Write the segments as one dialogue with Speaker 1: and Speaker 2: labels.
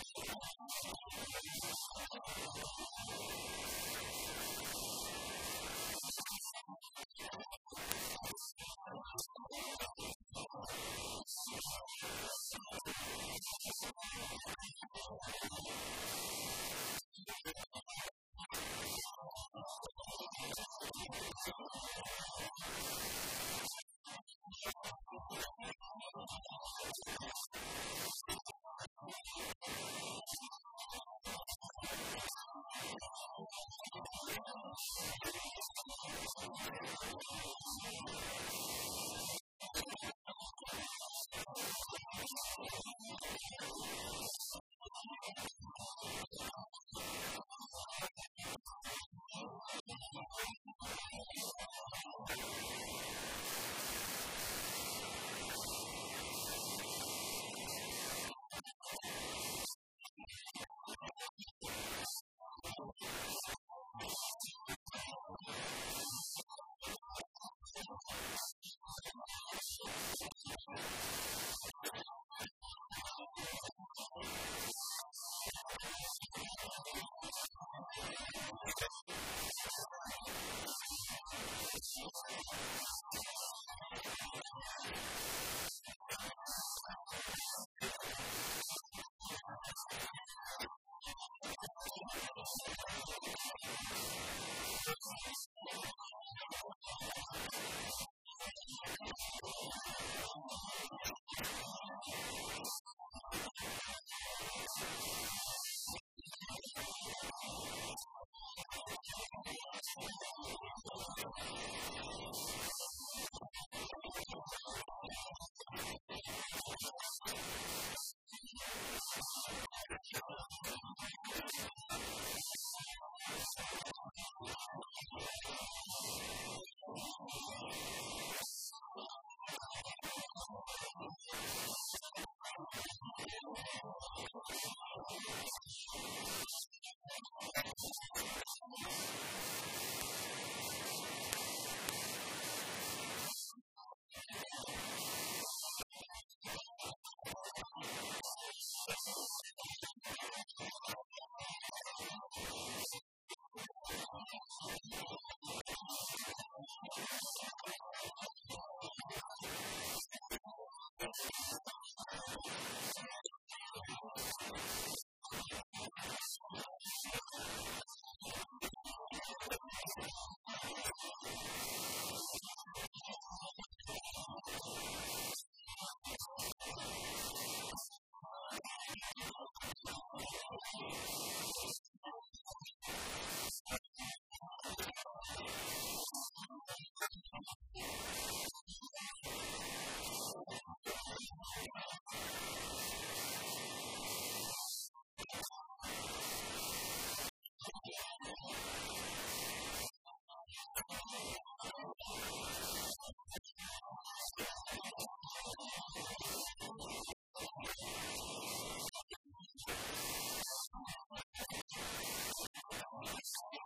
Speaker 1: あやったーすごい Thank you.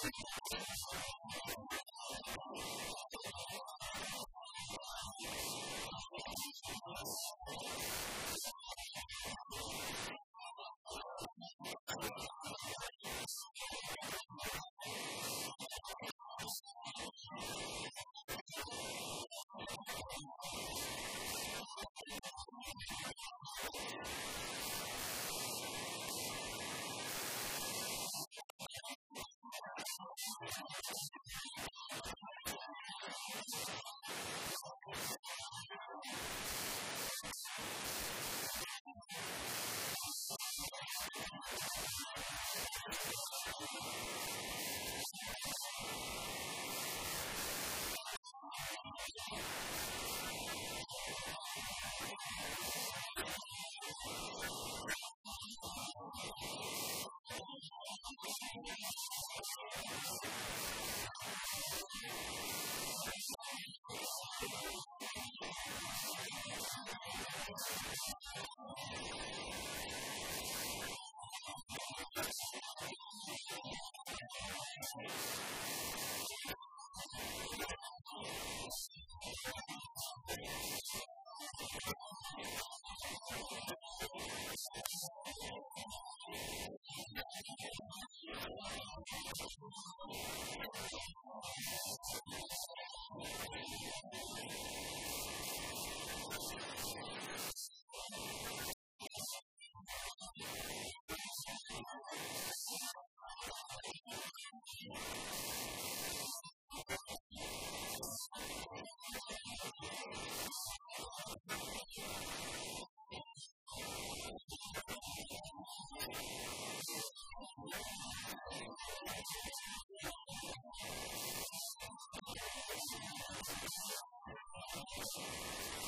Speaker 1: すいません。Thank you. Thank you.